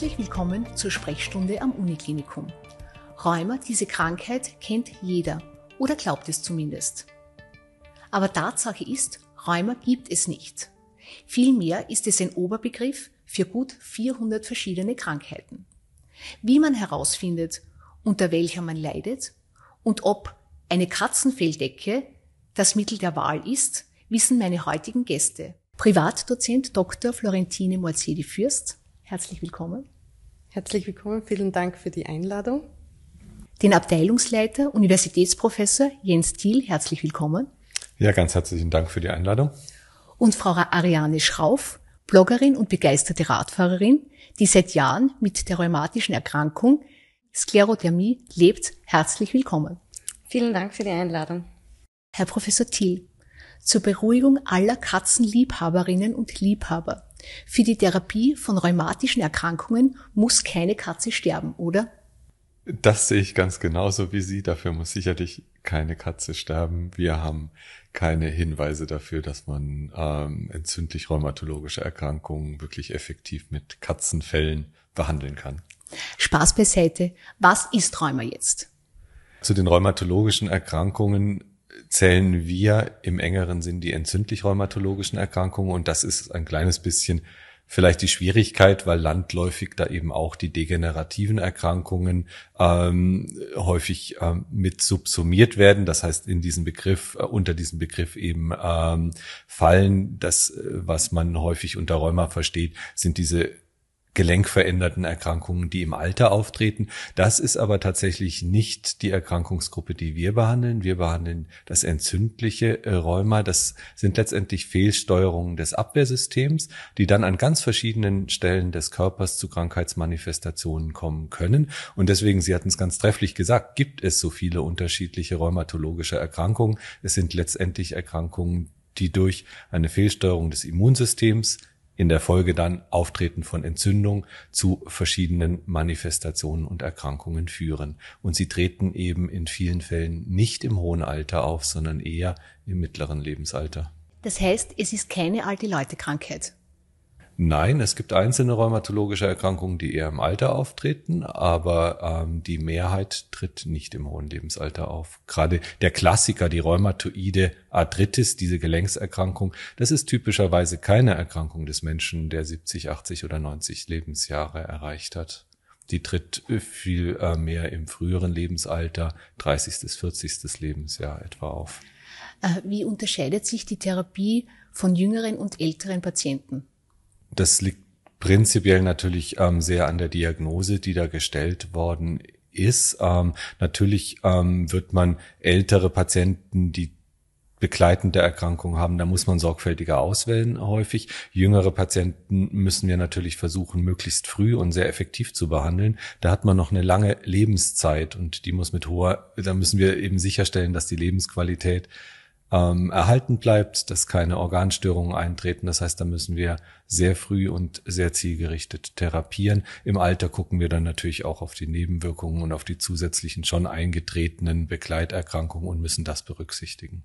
Herzlich willkommen zur Sprechstunde am Uniklinikum. Rheuma, diese Krankheit, kennt jeder oder glaubt es zumindest. Aber Tatsache ist, Rheuma gibt es nicht. Vielmehr ist es ein Oberbegriff für gut 400 verschiedene Krankheiten. Wie man herausfindet, unter welcher man leidet und ob eine Katzenfelldecke das Mittel der Wahl ist, wissen meine heutigen Gäste. Privatdozent Dr. Florentine Morzedi-Fürst, herzlich willkommen. Herzlich willkommen, vielen Dank für die Einladung. Den Abteilungsleiter, Universitätsprofessor Jens Thiel, herzlich willkommen. Ja, ganz herzlichen Dank für die Einladung. Und Frau Ariane Schrauf, Bloggerin und begeisterte Radfahrerin, die seit Jahren mit der rheumatischen Erkrankung Sklerodermie lebt. Herzlich willkommen. Vielen Dank für die Einladung. Herr Professor Thiel, zur Beruhigung aller Katzenliebhaberinnen und Liebhaber. Für die Therapie von rheumatischen Erkrankungen muss keine Katze sterben, oder? Das sehe ich ganz genauso wie Sie. Dafür muss sicherlich keine Katze sterben. Wir haben keine Hinweise dafür, dass man ähm, entzündlich rheumatologische Erkrankungen wirklich effektiv mit Katzenfällen behandeln kann. Spaß beiseite. Was ist Rheuma jetzt? Zu den rheumatologischen Erkrankungen zählen wir im engeren Sinn die entzündlich rheumatologischen Erkrankungen und das ist ein kleines bisschen vielleicht die Schwierigkeit, weil landläufig da eben auch die degenerativen Erkrankungen ähm, häufig ähm, mit subsumiert werden. Das heißt, in diesem Begriff, äh, unter diesem Begriff eben ähm, fallen, das, äh, was man häufig unter Rheuma versteht, sind diese gelenkveränderten Erkrankungen, die im Alter auftreten. Das ist aber tatsächlich nicht die Erkrankungsgruppe, die wir behandeln. Wir behandeln das entzündliche äh, Rheuma. Das sind letztendlich Fehlsteuerungen des Abwehrsystems, die dann an ganz verschiedenen Stellen des Körpers zu Krankheitsmanifestationen kommen können. Und deswegen, Sie hatten es ganz trefflich gesagt, gibt es so viele unterschiedliche rheumatologische Erkrankungen. Es sind letztendlich Erkrankungen, die durch eine Fehlsteuerung des Immunsystems in der Folge dann Auftreten von Entzündung zu verschiedenen Manifestationen und Erkrankungen führen. Und sie treten eben in vielen Fällen nicht im hohen Alter auf, sondern eher im mittleren Lebensalter. Das heißt, es ist keine alte Leute Krankheit. Nein, es gibt einzelne rheumatologische Erkrankungen, die eher im Alter auftreten, aber ähm, die Mehrheit tritt nicht im hohen Lebensalter auf. Gerade der Klassiker, die rheumatoide Arthritis, diese Gelenkserkrankung, das ist typischerweise keine Erkrankung des Menschen, der 70, 80 oder 90 Lebensjahre erreicht hat. Die tritt viel äh, mehr im früheren Lebensalter, 30. bis 40. Lebensjahr etwa auf. Äh, wie unterscheidet sich die Therapie von jüngeren und älteren Patienten? Das liegt prinzipiell natürlich ähm, sehr an der Diagnose, die da gestellt worden ist. Ähm, natürlich ähm, wird man ältere Patienten, die begleitende Erkrankung haben, da muss man sorgfältiger auswählen häufig. Jüngere Patienten müssen wir natürlich versuchen, möglichst früh und sehr effektiv zu behandeln. Da hat man noch eine lange Lebenszeit und die muss mit hoher, da müssen wir eben sicherstellen, dass die Lebensqualität ähm, erhalten bleibt, dass keine Organstörungen eintreten. Das heißt, da müssen wir sehr früh und sehr zielgerichtet therapieren. Im Alter gucken wir dann natürlich auch auf die Nebenwirkungen und auf die zusätzlichen schon eingetretenen Begleiterkrankungen und müssen das berücksichtigen.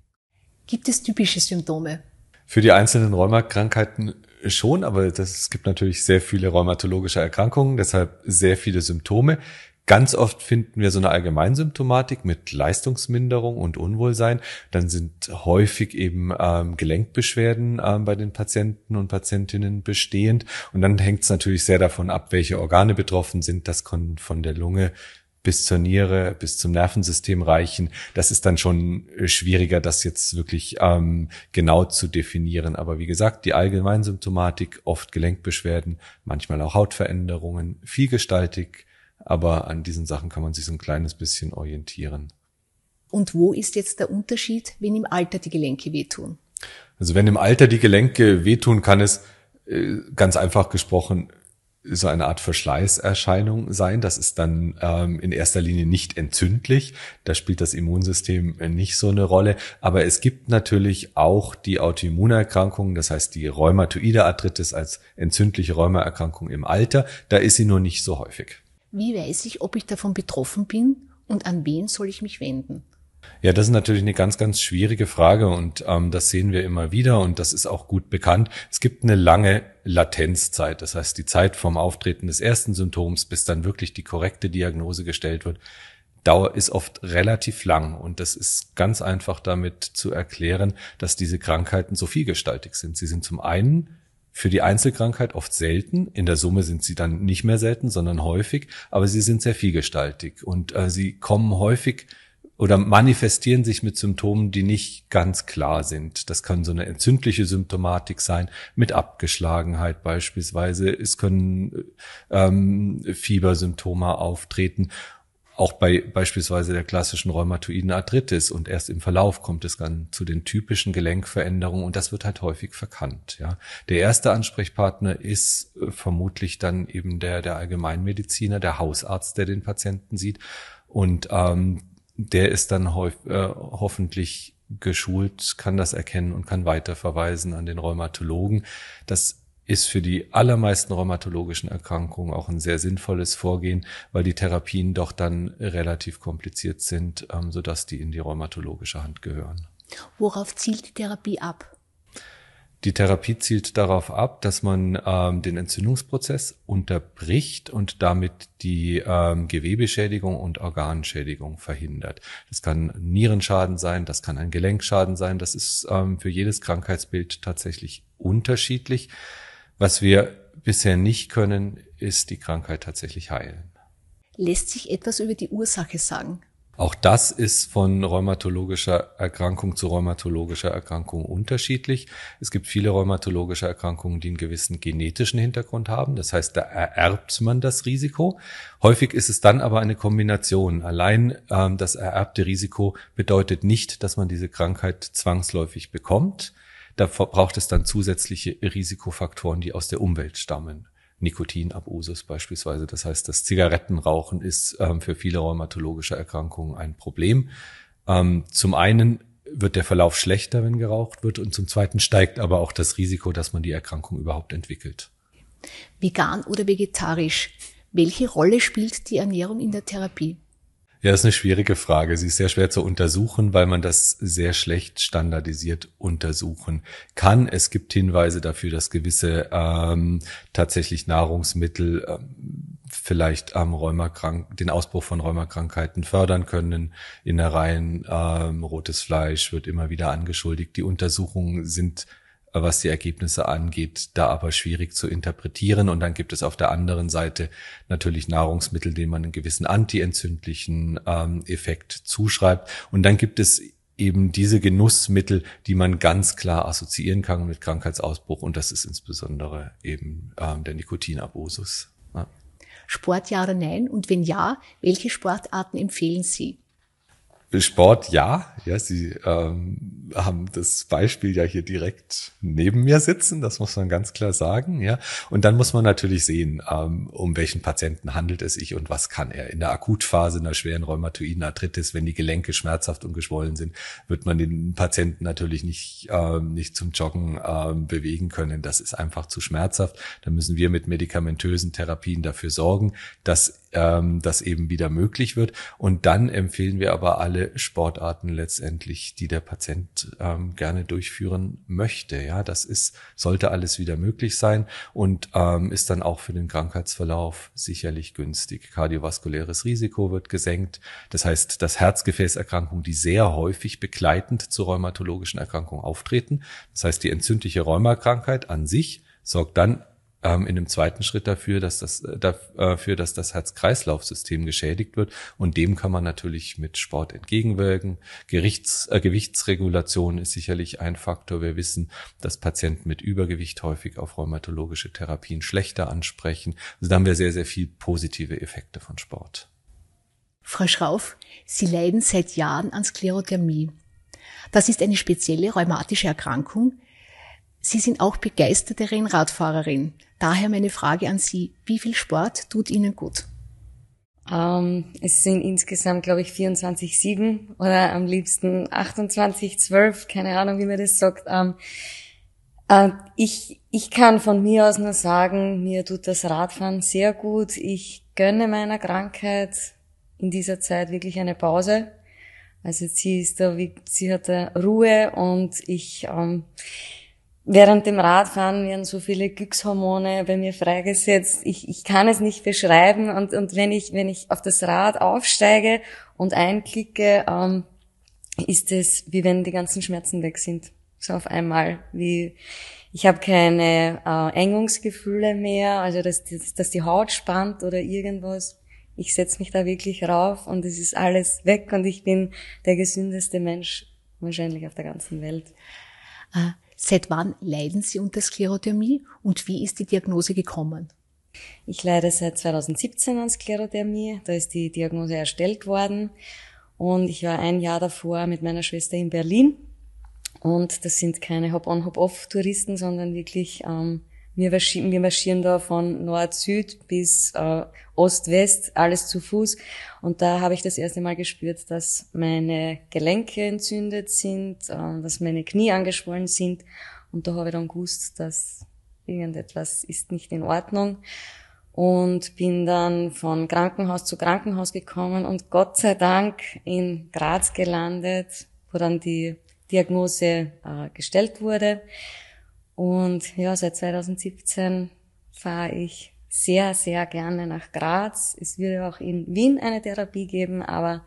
Gibt es typische Symptome? Für die einzelnen Rheumakrankheiten schon, aber das, es gibt natürlich sehr viele rheumatologische Erkrankungen, deshalb sehr viele Symptome. Ganz oft finden wir so eine Allgemeinsymptomatik mit Leistungsminderung und Unwohlsein. Dann sind häufig eben ähm, Gelenkbeschwerden ähm, bei den Patienten und Patientinnen bestehend. Und dann hängt es natürlich sehr davon ab, welche Organe betroffen sind. Das kann von der Lunge bis zur Niere, bis zum Nervensystem reichen. Das ist dann schon äh, schwieriger, das jetzt wirklich ähm, genau zu definieren. Aber wie gesagt, die Allgemeinsymptomatik, oft Gelenkbeschwerden, manchmal auch Hautveränderungen, vielgestaltig, aber an diesen Sachen kann man sich so ein kleines bisschen orientieren. Und wo ist jetzt der Unterschied, wenn im Alter die Gelenke wehtun? Also wenn im Alter die Gelenke wehtun, kann es äh, ganz einfach gesprochen so eine Art Verschleißerscheinung sein. Das ist dann ähm, in erster Linie nicht entzündlich. Da spielt das Immunsystem nicht so eine Rolle. Aber es gibt natürlich auch die Autoimmunerkrankungen, das heißt die rheumatoide Arthritis als entzündliche Rheumaerkrankung im Alter. Da ist sie nur nicht so häufig. Wie weiß ich, ob ich davon betroffen bin und an wen soll ich mich wenden? Ja, das ist natürlich eine ganz, ganz schwierige Frage und ähm, das sehen wir immer wieder und das ist auch gut bekannt. Es gibt eine lange Latenzzeit, das heißt die Zeit vom Auftreten des ersten Symptoms, bis dann wirklich die korrekte Diagnose gestellt wird, Dauer ist oft relativ lang und das ist ganz einfach damit zu erklären, dass diese Krankheiten so vielgestaltig sind. Sie sind zum einen für die Einzelkrankheit oft selten. In der Summe sind sie dann nicht mehr selten, sondern häufig, aber sie sind sehr vielgestaltig und äh, sie kommen häufig oder manifestieren sich mit Symptomen, die nicht ganz klar sind. Das kann so eine entzündliche Symptomatik sein, mit Abgeschlagenheit beispielsweise. Es können ähm, Fiebersymptome auftreten, auch bei beispielsweise der klassischen rheumatoiden Arthritis. Und erst im Verlauf kommt es dann zu den typischen Gelenkveränderungen und das wird halt häufig verkannt. Ja. Der erste Ansprechpartner ist äh, vermutlich dann eben der, der Allgemeinmediziner, der Hausarzt, der den Patienten sieht. Und ähm, der ist dann häuf, äh, hoffentlich geschult, kann das erkennen und kann weiterverweisen an den Rheumatologen. Das ist für die allermeisten rheumatologischen Erkrankungen auch ein sehr sinnvolles Vorgehen, weil die Therapien doch dann relativ kompliziert sind, ähm, sodass die in die rheumatologische Hand gehören. Worauf zielt die Therapie ab? Die Therapie zielt darauf ab, dass man ähm, den Entzündungsprozess unterbricht und damit die ähm, Gewebeschädigung und Organschädigung verhindert. Das kann Nierenschaden sein, das kann ein Gelenkschaden sein, das ist ähm, für jedes Krankheitsbild tatsächlich unterschiedlich. Was wir bisher nicht können, ist die Krankheit tatsächlich heilen. Lässt sich etwas über die Ursache sagen? Auch das ist von rheumatologischer Erkrankung zu rheumatologischer Erkrankung unterschiedlich. Es gibt viele rheumatologische Erkrankungen, die einen gewissen genetischen Hintergrund haben. Das heißt, da ererbt man das Risiko. Häufig ist es dann aber eine Kombination. Allein ähm, das ererbte Risiko bedeutet nicht, dass man diese Krankheit zwangsläufig bekommt. Da braucht es dann zusätzliche Risikofaktoren, die aus der Umwelt stammen. Nikotinabusus beispielsweise. Das heißt, das Zigarettenrauchen ist ähm, für viele rheumatologische Erkrankungen ein Problem. Ähm, zum einen wird der Verlauf schlechter, wenn geraucht wird, und zum zweiten steigt aber auch das Risiko, dass man die Erkrankung überhaupt entwickelt. Vegan oder vegetarisch? Welche Rolle spielt die Ernährung in der Therapie? Ja, das ist eine schwierige Frage. Sie ist sehr schwer zu untersuchen, weil man das sehr schlecht standardisiert untersuchen kann. Es gibt Hinweise dafür, dass gewisse ähm, tatsächlich Nahrungsmittel ähm, vielleicht ähm, Rheumakrank den Ausbruch von Rheumakrankheiten fördern können. Innereien, ähm, rotes Fleisch wird immer wieder angeschuldigt. Die Untersuchungen sind was die Ergebnisse angeht, da aber schwierig zu interpretieren. Und dann gibt es auf der anderen Seite natürlich Nahrungsmittel, denen man einen gewissen antientzündlichen ähm, Effekt zuschreibt. Und dann gibt es eben diese Genussmittel, die man ganz klar assoziieren kann mit Krankheitsausbruch. Und das ist insbesondere eben ähm, der Nikotinabusus. Ja. Sport ja oder nein? Und wenn ja, welche Sportarten empfehlen Sie? Sport, ja. Ja, Sie ähm, haben das Beispiel ja hier direkt neben mir sitzen, das muss man ganz klar sagen. Ja, und dann muss man natürlich sehen, ähm, um welchen Patienten handelt es sich und was kann er. In der Akutphase einer schweren rheumatoiden Arthritis, wenn die Gelenke schmerzhaft und geschwollen sind, wird man den Patienten natürlich nicht ähm, nicht zum Joggen ähm, bewegen können. Das ist einfach zu schmerzhaft. Da müssen wir mit medikamentösen Therapien dafür sorgen, dass ähm, das eben wieder möglich wird. Und dann empfehlen wir aber alle Sportarten letztendlich, die der Patient ähm, gerne durchführen möchte. Ja, das ist, sollte alles wieder möglich sein und ähm, ist dann auch für den Krankheitsverlauf sicherlich günstig. Kardiovaskuläres Risiko wird gesenkt. Das heißt, dass Herzgefäßerkrankungen, die sehr häufig begleitend zu rheumatologischen Erkrankungen auftreten, das heißt, die entzündliche Rheumakrankheit an sich sorgt dann ähm, in dem zweiten Schritt dafür, dass das äh, dafür, dass das Herz-Kreislauf-System geschädigt wird. Und dem kann man natürlich mit Sport entgegenwirken. Gerichts, äh, Gewichtsregulation ist sicherlich ein Faktor. Wir wissen, dass Patienten mit Übergewicht häufig auf rheumatologische Therapien schlechter ansprechen. Also da haben wir sehr, sehr viel positive Effekte von Sport. Frau Schrauf, Sie leiden seit Jahren an Sklerodermie. Das ist eine spezielle rheumatische Erkrankung, Sie sind auch begeisterte Rennradfahrerin. Daher meine Frage an Sie. Wie viel Sport tut Ihnen gut? Ähm, es sind insgesamt, glaube ich, 24-7 oder am liebsten 28-12, keine Ahnung, wie man das sagt. Ähm, äh, ich, ich kann von mir aus nur sagen, mir tut das Radfahren sehr gut. Ich gönne meiner Krankheit in dieser Zeit wirklich eine Pause. Also sie ist da, wie, sie hat da Ruhe und ich, ähm, während dem Radfahren werden so viele Glückshormone bei mir freigesetzt. Ich, ich kann es nicht beschreiben und, und wenn ich, wenn ich auf das Rad aufsteige und einklicke, ähm, ist es wie wenn die ganzen Schmerzen weg sind. So auf einmal, wie, ich habe keine äh, Engungsgefühle mehr, also dass, dass, dass die Haut spannt oder irgendwas ich setze mich da wirklich rauf und es ist alles weg und ich bin der gesündeste Mensch wahrscheinlich auf der ganzen Welt. Äh, seit wann leiden Sie unter Sklerodermie und wie ist die Diagnose gekommen? Ich leide seit 2017 an Sklerodermie. Da ist die Diagnose erstellt worden und ich war ein Jahr davor mit meiner Schwester in Berlin und das sind keine Hop-on, Hop-off-Touristen, sondern wirklich ähm, wir, marschieren, wir marschieren da von Nord-Süd bis äh, Ost-West, alles zu Fuß. Und da habe ich das erste Mal gespürt, dass meine Gelenke entzündet sind, äh, dass meine Knie angeschwollen sind. Und da habe ich dann gewusst, dass irgendetwas ist nicht in Ordnung. Und bin dann von Krankenhaus zu Krankenhaus gekommen und Gott sei Dank in Graz gelandet, wo dann die Diagnose äh, gestellt wurde. Und ja, seit 2017 fahre ich sehr, sehr gerne nach Graz. Es wird auch in Wien eine Therapie geben, aber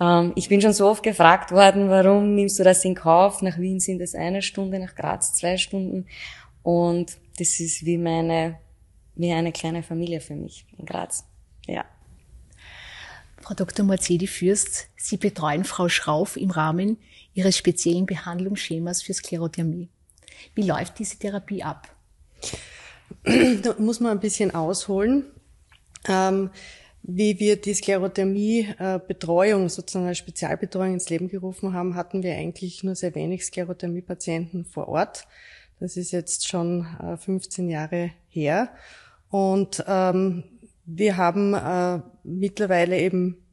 ähm, ich bin schon so oft gefragt worden, warum nimmst du das in Kauf? Nach Wien sind es eine Stunde, nach Graz zwei Stunden. Und das ist wie meine, wie eine kleine Familie für mich in Graz. Ja. Frau Dr. Morzedi Fürst, Sie betreuen Frau Schrauf im Rahmen Ihres speziellen Behandlungsschemas für Sklerodermie. Wie läuft diese Therapie ab? Da muss man ein bisschen ausholen. Ähm, wie wir die Sklerodermie-Betreuung, sozusagen als Spezialbetreuung ins Leben gerufen haben, hatten wir eigentlich nur sehr wenig Sklerodermie-Patienten vor Ort. Das ist jetzt schon 15 äh, Jahre her. Und ähm, wir haben äh, mittlerweile eben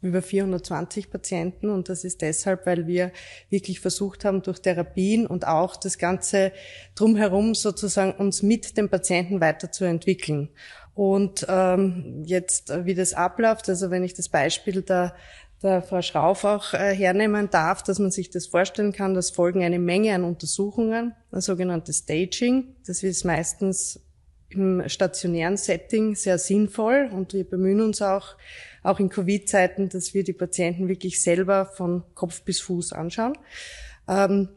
über 420 Patienten und das ist deshalb, weil wir wirklich versucht haben, durch Therapien und auch das Ganze drumherum sozusagen uns mit dem Patienten weiterzuentwickeln. Und ähm, jetzt, äh, wie das abläuft, also wenn ich das Beispiel der, der Frau Schrauf auch äh, hernehmen darf, dass man sich das vorstellen kann, das folgen eine Menge an Untersuchungen, ein sogenanntes Staging. Das ist meistens im stationären Setting sehr sinnvoll und wir bemühen uns auch, auch in Covid-Zeiten, dass wir die Patienten wirklich selber von Kopf bis Fuß anschauen. Ähm,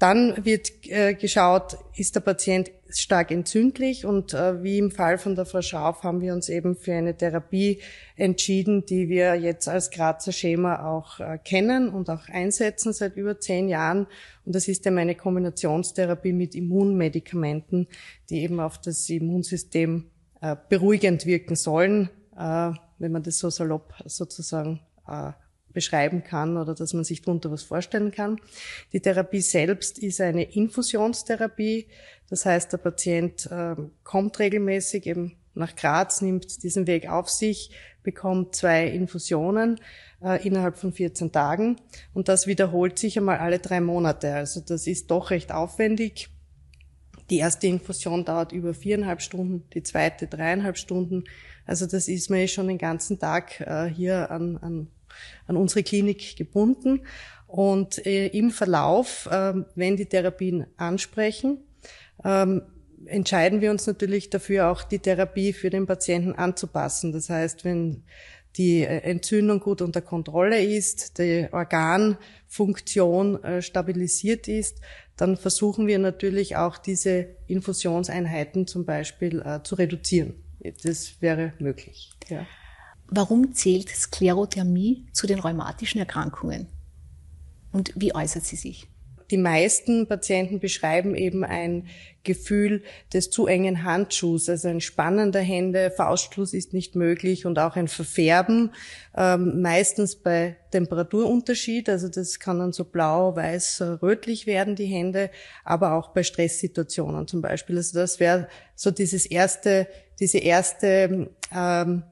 dann wird äh, geschaut, ist der Patient stark entzündlich und äh, wie im Fall von der Frau Schauf haben wir uns eben für eine Therapie entschieden, die wir jetzt als Grazer Schema auch äh, kennen und auch einsetzen seit über zehn Jahren. Und das ist eben eine Kombinationstherapie mit Immunmedikamenten, die eben auf das Immunsystem äh, beruhigend wirken sollen, äh, wenn man das so salopp sozusagen äh, beschreiben kann oder dass man sich darunter was vorstellen kann. Die Therapie selbst ist eine Infusionstherapie. Das heißt, der Patient äh, kommt regelmäßig eben nach Graz, nimmt diesen Weg auf sich, bekommt zwei Infusionen äh, innerhalb von 14 Tagen und das wiederholt sich einmal alle drei Monate. Also das ist doch recht aufwendig. Die erste Infusion dauert über viereinhalb Stunden, die zweite dreieinhalb Stunden. Also das ist mir schon den ganzen Tag äh, hier an, an an unsere Klinik gebunden. Und äh, im Verlauf, äh, wenn die Therapien ansprechen, ähm, entscheiden wir uns natürlich dafür, auch die Therapie für den Patienten anzupassen. Das heißt, wenn die äh, Entzündung gut unter Kontrolle ist, die Organfunktion äh, stabilisiert ist, dann versuchen wir natürlich auch diese Infusionseinheiten zum Beispiel zu reduzieren. Das wäre möglich. Ja. Warum zählt Sklerodermie zu den rheumatischen Erkrankungen? Und wie äußert sie sich? die meisten Patienten beschreiben eben ein Gefühl des zu engen Handschuhs, also ein Spannen der Hände, Faustschluss ist nicht möglich und auch ein Verfärben, ähm, meistens bei Temperaturunterschied, also das kann dann so blau, weiß, rötlich werden, die Hände, aber auch bei Stresssituationen zum Beispiel. Also das wäre so dieses erste, diese erste ähm,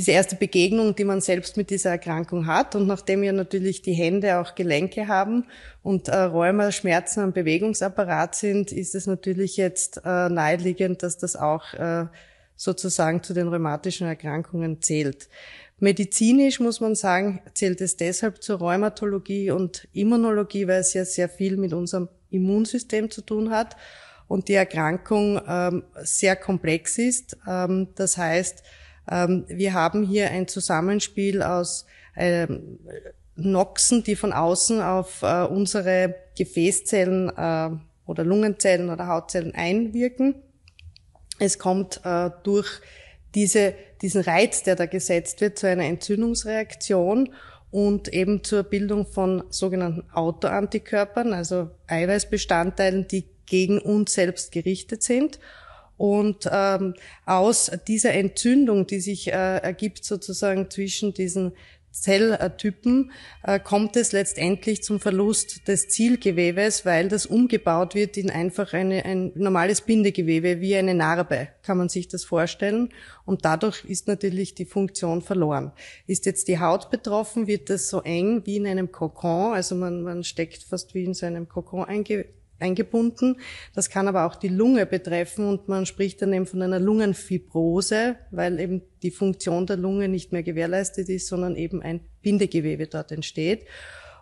diese erste Begegnung, die man selbst mit dieser Erkrankung hat. Und nachdem wir natürlich die Hände auch Gelenke haben und äh, Rheuma Schmerzen am Bewegungsapparat sind, ist es natürlich jetzt äh, naheliegend, dass das auch äh, sozusagen zu den rheumatischen Erkrankungen zählt. Medizinisch muss man sagen, zählt es deshalb zur Rheumatologie und Immunologie, weil es ja sehr viel mit unserem Immunsystem zu tun hat und die Erkrankung ähm, sehr komplex ist. Ähm, das heißt, wir haben hier ein Zusammenspiel aus ähm, Noxen, die von außen auf äh, unsere Gefäßzellen äh, oder Lungenzellen oder Hautzellen einwirken. Es kommt äh, durch diese, diesen Reiz, der da gesetzt wird, zu einer Entzündungsreaktion und eben zur Bildung von sogenannten Autoantikörpern, also Eiweißbestandteilen, die gegen uns selbst gerichtet sind. Und ähm, aus dieser Entzündung, die sich äh, ergibt sozusagen zwischen diesen Zelltypen, äh, kommt es letztendlich zum Verlust des Zielgewebes, weil das umgebaut wird in einfach eine, ein normales Bindegewebe, wie eine Narbe, kann man sich das vorstellen. Und dadurch ist natürlich die Funktion verloren. Ist jetzt die Haut betroffen, wird das so eng wie in einem Kokon, also man, man steckt fast wie in so einem Kokon einge eingebunden. Das kann aber auch die Lunge betreffen und man spricht dann eben von einer Lungenfibrose, weil eben die Funktion der Lunge nicht mehr gewährleistet ist, sondern eben ein Bindegewebe dort entsteht.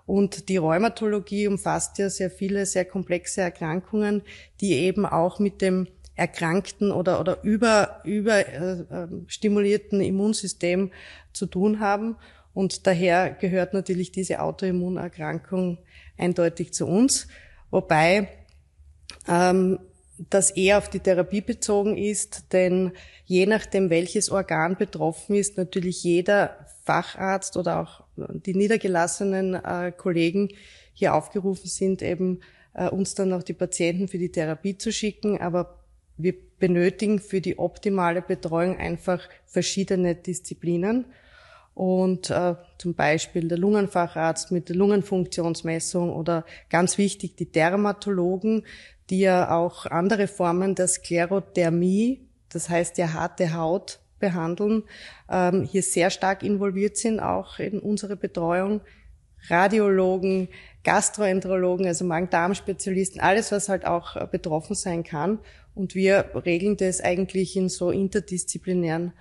Und die Rheumatologie umfasst ja sehr viele, sehr komplexe Erkrankungen, die eben auch mit dem erkrankten oder, oder über, über äh, stimulierten Immunsystem zu tun haben. Und daher gehört natürlich diese Autoimmunerkrankung eindeutig zu uns wobei ähm, das eher auf die Therapie bezogen ist, denn je nachdem, welches Organ betroffen ist, natürlich jeder Facharzt oder auch die niedergelassenen äh, Kollegen hier aufgerufen sind, eben äh, uns dann auch die Patienten für die Therapie zu schicken. Aber wir benötigen für die optimale Betreuung einfach verschiedene Disziplinen und äh, zum Beispiel der Lungenfacharzt mit der Lungenfunktionsmessung oder ganz wichtig die Dermatologen, die ja auch andere Formen der Sklerothermie, das heißt ja harte Haut, behandeln, ähm, hier sehr stark involviert sind, auch in unsere Betreuung. Radiologen, Gastroenterologen, also Magen-Darm-Spezialisten, alles, was halt auch äh, betroffen sein kann. Und wir regeln das eigentlich in so interdisziplinären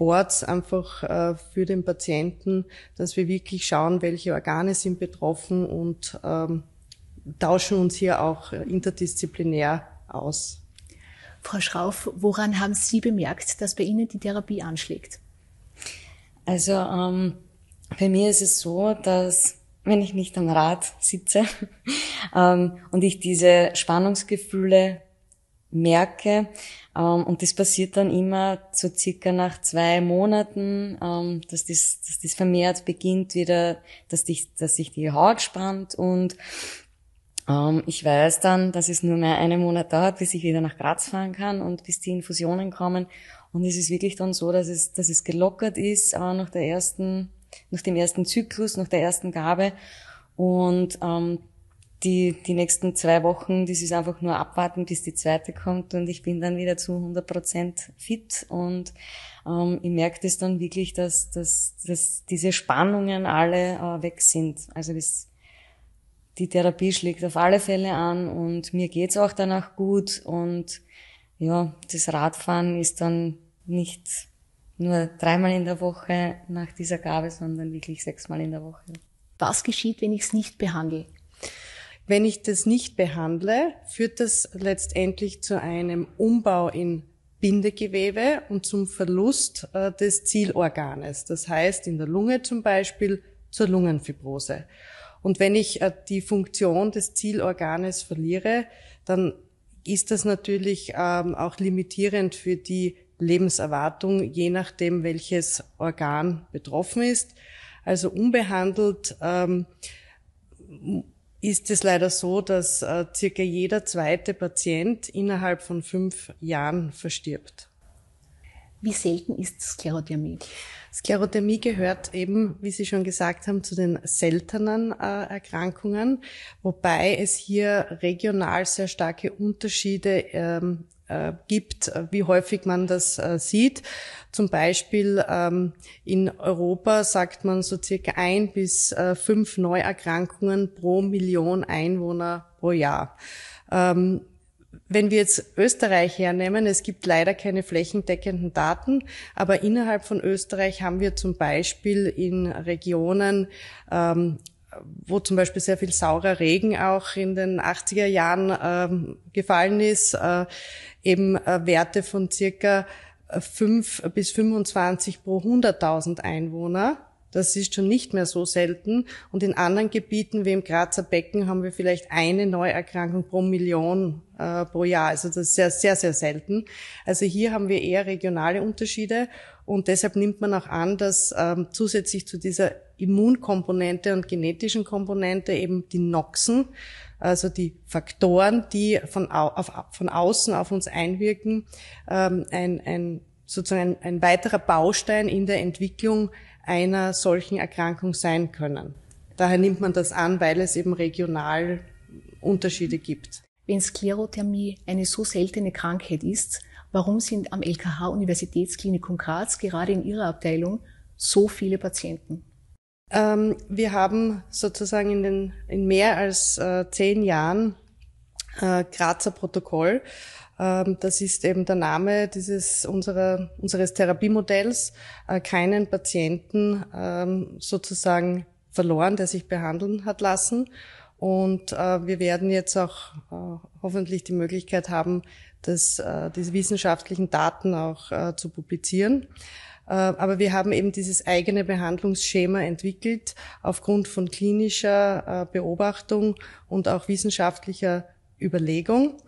Boards einfach äh, für den Patienten, dass wir wirklich schauen, welche Organe sind betroffen und ähm, tauschen uns hier auch interdisziplinär aus. Frau Schrauf, woran haben Sie bemerkt, dass bei Ihnen die Therapie anschlägt? Also ähm, bei mir ist es so, dass wenn ich nicht am Rad sitze ähm, und ich diese Spannungsgefühle merke. Ähm, und das passiert dann immer so circa nach zwei Monaten, ähm, dass, das, dass das vermehrt beginnt wieder, dass, dich, dass sich die Haut spannt und ähm, ich weiß dann, dass es nur mehr einen Monat dauert, bis ich wieder nach Graz fahren kann und bis die Infusionen kommen. Und es ist wirklich dann so, dass es, dass es gelockert ist äh, nach der ersten, nach dem ersten Zyklus, nach der ersten Gabe. Und ähm, die, die nächsten zwei Wochen, das ist einfach nur abwarten, bis die zweite kommt und ich bin dann wieder zu 100 Prozent fit und ähm, ich merke das dann wirklich, dass, dass, dass diese Spannungen alle äh, weg sind. Also das, die Therapie schlägt auf alle Fälle an und mir geht's auch danach gut und ja, das Radfahren ist dann nicht nur dreimal in der Woche nach dieser Gabe, sondern wirklich sechsmal in der Woche. Was geschieht, wenn ich es nicht behandle? Wenn ich das nicht behandle, führt das letztendlich zu einem Umbau in Bindegewebe und zum Verlust äh, des Zielorganes. Das heißt in der Lunge zum Beispiel zur Lungenfibrose. Und wenn ich äh, die Funktion des Zielorganes verliere, dann ist das natürlich ähm, auch limitierend für die Lebenserwartung, je nachdem, welches Organ betroffen ist. Also unbehandelt ähm, ist es leider so, dass äh, circa jeder zweite Patient innerhalb von fünf Jahren verstirbt. Wie selten ist Sklerodermie? Sklerodermie gehört eben, wie Sie schon gesagt haben, zu den seltenen äh, Erkrankungen, wobei es hier regional sehr starke Unterschiede ähm, äh, gibt, wie häufig man das äh, sieht. Zum Beispiel ähm, in Europa sagt man so circa ein bis äh, fünf Neuerkrankungen pro Million Einwohner pro Jahr. Ähm, wenn wir jetzt Österreich hernehmen, es gibt leider keine flächendeckenden Daten, aber innerhalb von Österreich haben wir zum Beispiel in Regionen, ähm, wo zum Beispiel sehr viel saurer Regen auch in den 80er Jahren gefallen ist, äh, eben äh, Werte von circa 5 bis 25 pro 100.000 Einwohner. Das ist schon nicht mehr so selten. Und in anderen Gebieten wie im Grazer Becken haben wir vielleicht eine Neuerkrankung pro Million äh, pro Jahr. Also das ist sehr, sehr, sehr selten. Also hier haben wir eher regionale Unterschiede. Und deshalb nimmt man auch an, dass ähm, zusätzlich zu dieser Immunkomponente und genetischen Komponente eben die Noxen, also die Faktoren, die von, au auf, von außen auf uns einwirken, ähm, ein, ein, sozusagen ein, ein weiterer Baustein in der Entwicklung einer solchen Erkrankung sein können. Daher nimmt man das an, weil es eben regional Unterschiede gibt. Wenn Sklerothermie eine so seltene Krankheit ist, warum sind am LKH Universitätsklinikum Graz gerade in Ihrer Abteilung so viele Patienten? Ähm, wir haben sozusagen in, den, in mehr als äh, zehn Jahren äh, Grazer Protokoll das ist eben der Name dieses unserer, unseres Therapiemodells. Äh, keinen Patienten ähm, sozusagen verloren, der sich behandeln hat lassen. Und äh, wir werden jetzt auch äh, hoffentlich die Möglichkeit haben, das, diese wissenschaftlichen Daten auch zu publizieren. Aber wir haben eben dieses eigene Behandlungsschema entwickelt aufgrund von klinischer Beobachtung und auch wissenschaftlicher Überlegung.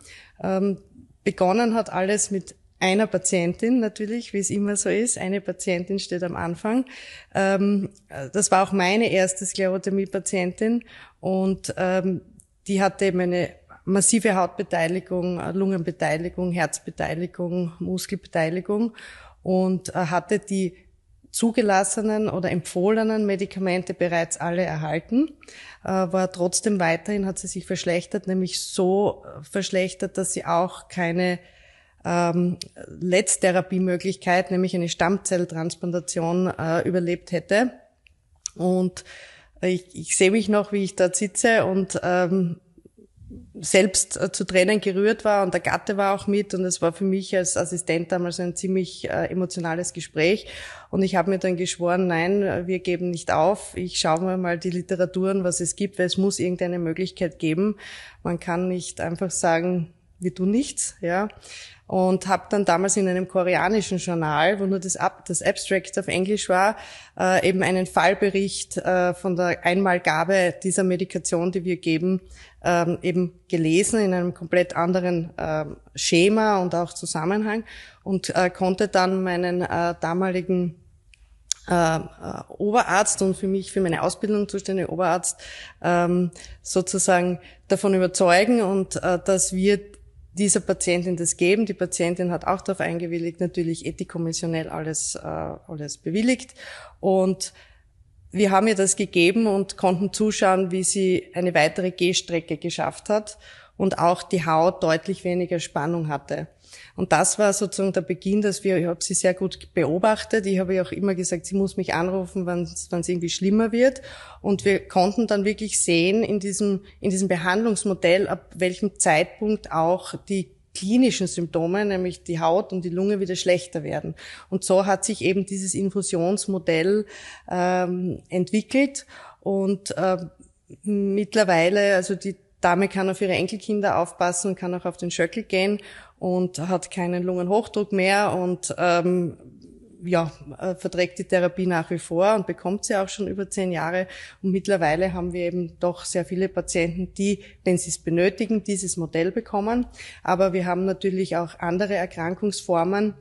Ähm, Begonnen hat alles mit einer Patientin natürlich, wie es immer so ist. Eine Patientin steht am Anfang. Ähm, das war auch meine erste Sklerodermie-Patientin und ähm, die hatte eben eine massive Hautbeteiligung, Lungenbeteiligung, Herzbeteiligung, Muskelbeteiligung und äh, hatte die zugelassenen oder empfohlenen Medikamente bereits alle erhalten, äh, war trotzdem weiterhin, hat sie sich verschlechtert, nämlich so verschlechtert, dass sie auch keine ähm, Letztherapiemöglichkeit, nämlich eine Stammzelltransplantation, äh, überlebt hätte. Und ich, ich sehe mich noch, wie ich dort sitze und ähm, selbst äh, zu Tränen gerührt war und der Gatte war auch mit und es war für mich als Assistent damals ein ziemlich äh, emotionales Gespräch und ich habe mir dann geschworen, nein, wir geben nicht auf. Ich schaue mir mal die Literaturen, was es gibt, weil es muss irgendeine Möglichkeit geben. Man kann nicht einfach sagen, wir tun nichts, ja und habe dann damals in einem koreanischen Journal, wo nur das, Ab das Abstract auf Englisch war, äh, eben einen Fallbericht äh, von der Einmalgabe dieser Medikation, die wir geben, ähm, eben gelesen in einem komplett anderen äh, Schema und auch Zusammenhang und äh, konnte dann meinen äh, damaligen äh, äh, Oberarzt und für mich, für meine Ausbildung zuständige Oberarzt ähm, sozusagen davon überzeugen und äh, dass wir dieser Patientin das geben. Die Patientin hat auch darauf eingewilligt, natürlich ethikkommissionell alles, äh, alles bewilligt. Und wir haben ihr das gegeben und konnten zuschauen, wie sie eine weitere Gehstrecke geschafft hat und auch die Haut deutlich weniger Spannung hatte. Und das war sozusagen der Beginn, dass wir, ich habe sie sehr gut beobachtet. Ich habe ihr auch immer gesagt, sie muss mich anrufen, wenn es irgendwie schlimmer wird. Und wir konnten dann wirklich sehen in diesem, in diesem Behandlungsmodell, ab welchem Zeitpunkt auch die klinischen Symptome, nämlich die Haut und die Lunge wieder schlechter werden. Und so hat sich eben dieses Infusionsmodell ähm, entwickelt und äh, mittlerweile, also die Dame kann auf ihre Enkelkinder aufpassen, kann auch auf den Schöckel gehen und hat keinen Lungenhochdruck mehr und ähm, ja, äh, verträgt die Therapie nach wie vor und bekommt sie auch schon über zehn Jahre. Und mittlerweile haben wir eben doch sehr viele Patienten, die, wenn sie es benötigen, dieses Modell bekommen. Aber wir haben natürlich auch andere Erkrankungsformen,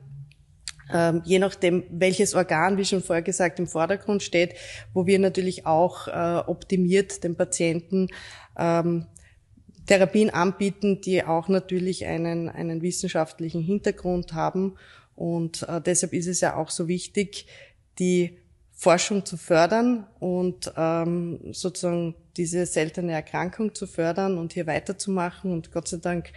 ähm, je nachdem, welches Organ, wie schon vorher gesagt, im Vordergrund steht, wo wir natürlich auch äh, optimiert den Patienten ähm, Therapien anbieten, die auch natürlich einen, einen wissenschaftlichen Hintergrund haben. Und äh, deshalb ist es ja auch so wichtig, die Forschung zu fördern und ähm, sozusagen diese seltene Erkrankung zu fördern und hier weiterzumachen. Und Gott sei Dank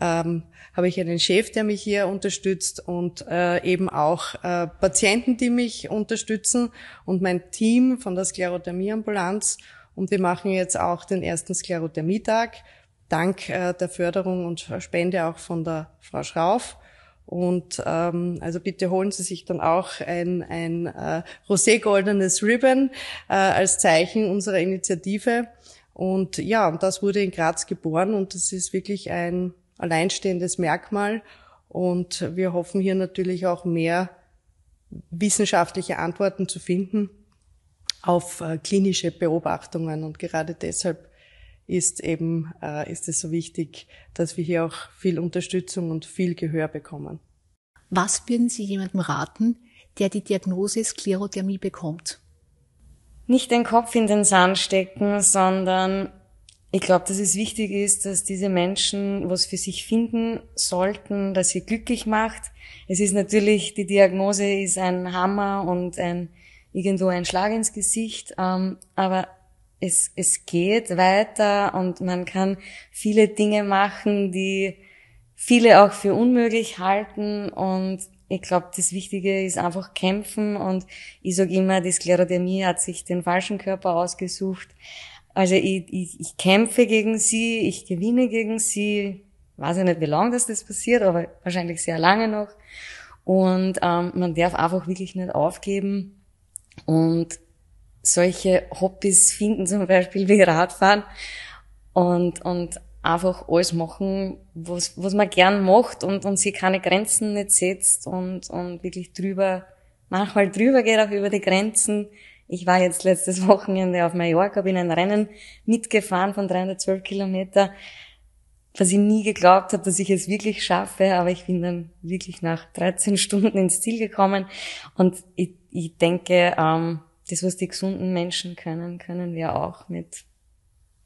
ähm, habe ich einen Chef, der mich hier unterstützt und äh, eben auch äh, Patienten, die mich unterstützen und mein Team von der Sklerodermie-Ambulanz. Und wir machen jetzt auch den ersten Sklerodermietag, dank äh, der Förderung und Spende auch von der Frau Schrauf. Und ähm, also bitte holen Sie sich dann auch ein, ein äh, roségoldenes Ribbon äh, als Zeichen unserer Initiative. Und ja, und das wurde in Graz geboren und das ist wirklich ein alleinstehendes Merkmal. Und wir hoffen hier natürlich auch mehr wissenschaftliche Antworten zu finden auf äh, klinische Beobachtungen. Und gerade deshalb ist eben, äh, ist es so wichtig, dass wir hier auch viel Unterstützung und viel Gehör bekommen. Was würden Sie jemandem raten, der die Diagnose Sklerodermie bekommt? Nicht den Kopf in den Sand stecken, sondern ich glaube, dass es wichtig ist, dass diese Menschen was für sich finden sollten, dass sie glücklich macht. Es ist natürlich, die Diagnose ist ein Hammer und ein, irgendwo ein Schlag ins Gesicht, ähm, aber es, es geht weiter und man kann viele Dinge machen, die viele auch für unmöglich halten und ich glaube, das Wichtige ist einfach kämpfen und ich sage immer, die Sklerodermie hat sich den falschen Körper ausgesucht. Also ich, ich, ich kämpfe gegen sie, ich gewinne gegen sie. Weiß ich nicht, wie lange das, das passiert, aber wahrscheinlich sehr lange noch. Und ähm, man darf einfach wirklich nicht aufgeben und solche Hobbys finden, zum Beispiel wie Radfahren und, und einfach alles machen, was, was man gern macht und, und sie keine Grenzen nicht setzt und, und wirklich drüber, manchmal drüber geht auch über die Grenzen, ich war jetzt letztes Wochenende auf Mallorca, bin ein Rennen mitgefahren von 312 Kilometer, was ich nie geglaubt habe, dass ich es wirklich schaffe, aber ich bin dann wirklich nach 13 Stunden ins Ziel gekommen und ich, ich denke, ähm, das, was die gesunden Menschen können, können wir auch mit,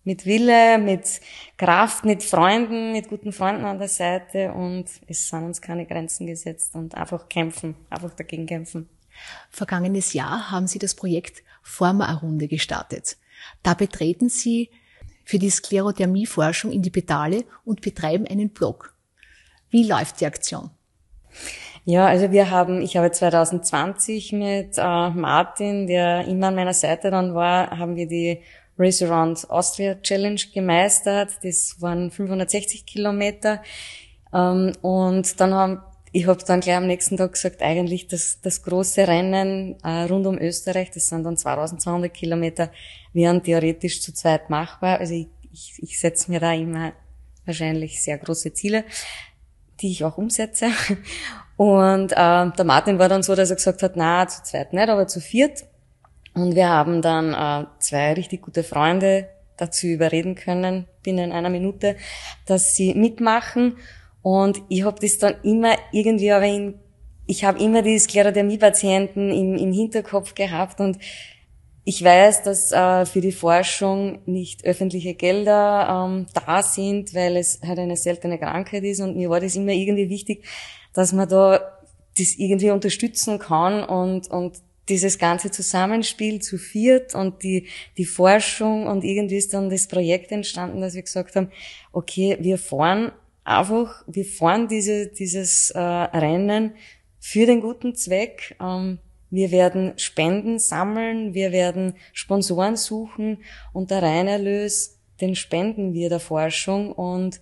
mit Wille, mit Kraft, mit Freunden, mit guten Freunden an der Seite und es sind uns keine Grenzen gesetzt und einfach kämpfen, einfach dagegen kämpfen. Vergangenes Jahr haben Sie das Projekt Forma-Runde gestartet. Da betreten Sie für die Sklerodermie-Forschung in die Pedale und betreiben einen Blog. Wie läuft die Aktion? Ja, also wir haben, ich habe 2020 mit äh, Martin, der immer an meiner Seite dann war, haben wir die Race Around Austria Challenge gemeistert. Das waren 560 Kilometer. Ähm, und dann haben ich habe dann gleich am nächsten Tag gesagt, eigentlich das, das große Rennen äh, rund um Österreich, das sind dann 2200 Kilometer, wären theoretisch zu zweit machbar. Also ich, ich, ich setze mir da immer wahrscheinlich sehr große Ziele, die ich auch umsetze. Und äh, der Martin war dann so, dass er gesagt hat, na, zu zweit nicht, aber zu viert. Und wir haben dann äh, zwei richtig gute Freunde dazu überreden können, binnen einer Minute, dass sie mitmachen. Und ich habe das dann immer irgendwie, aber in, ich habe immer die Sklerodermie-Patienten im, im Hinterkopf gehabt und ich weiß, dass äh, für die Forschung nicht öffentliche Gelder ähm, da sind, weil es halt eine seltene Krankheit ist und mir war das immer irgendwie wichtig, dass man da das irgendwie unterstützen kann und, und dieses ganze Zusammenspiel zu viert und die, die Forschung und irgendwie ist dann das Projekt entstanden, dass wir gesagt haben, okay, wir fahren einfach, wir fahren diese, dieses äh, Rennen für den guten Zweck. Ähm, wir werden Spenden sammeln, wir werden Sponsoren suchen und der Reinerlös, den spenden wir der Forschung und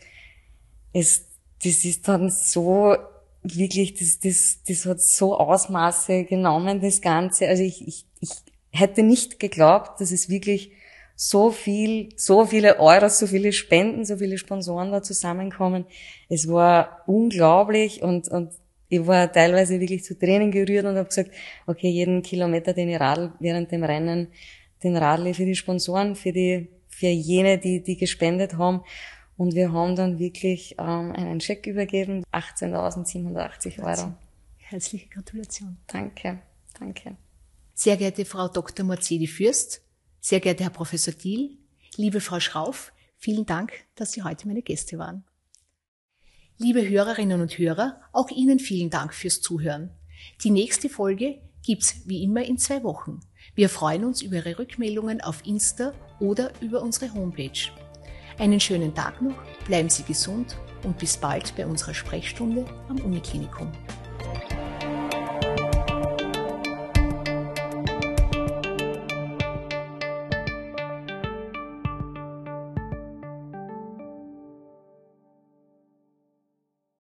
es, das ist dann so wirklich, das, das, das hat so Ausmaße genommen, das Ganze. Also ich, ich, ich hätte nicht geglaubt, dass es wirklich so viel, so viele Euros, so viele Spenden, so viele Sponsoren da zusammenkommen. Es war unglaublich und, und ich war teilweise wirklich zu Tränen gerührt und habe gesagt, okay, jeden Kilometer, den ich radel während dem Rennen, den radel für die Sponsoren, für die, für jene, die, die gespendet haben. Und wir haben dann wirklich ähm, einen Scheck übergeben, 18.780 Euro. Herzliche Gratulation. Danke, danke. Sehr geehrte Frau Dr. Morzedi Fürst, sehr geehrter Herr Professor Diel, liebe Frau Schrauf, vielen Dank, dass Sie heute meine Gäste waren. Liebe Hörerinnen und Hörer, auch Ihnen vielen Dank fürs Zuhören. Die nächste Folge gibt's wie immer in zwei Wochen. Wir freuen uns über Ihre Rückmeldungen auf Insta oder über unsere Homepage. Einen schönen Tag noch, bleiben Sie gesund und bis bald bei unserer Sprechstunde am Uniklinikum.